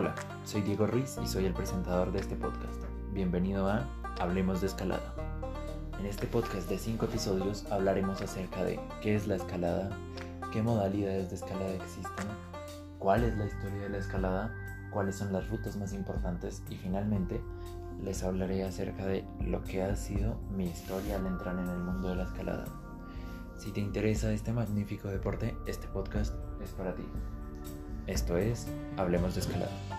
Hola, soy Diego Ruiz y soy el presentador de este podcast. Bienvenido a Hablemos de Escalada. En este podcast de 5 episodios hablaremos acerca de qué es la escalada, qué modalidades de escalada existen, cuál es la historia de la escalada, cuáles son las rutas más importantes y finalmente les hablaré acerca de lo que ha sido mi historia al entrar en el mundo de la escalada. Si te interesa este magnífico deporte, este podcast es para ti. Esto es Hablemos de Escalada.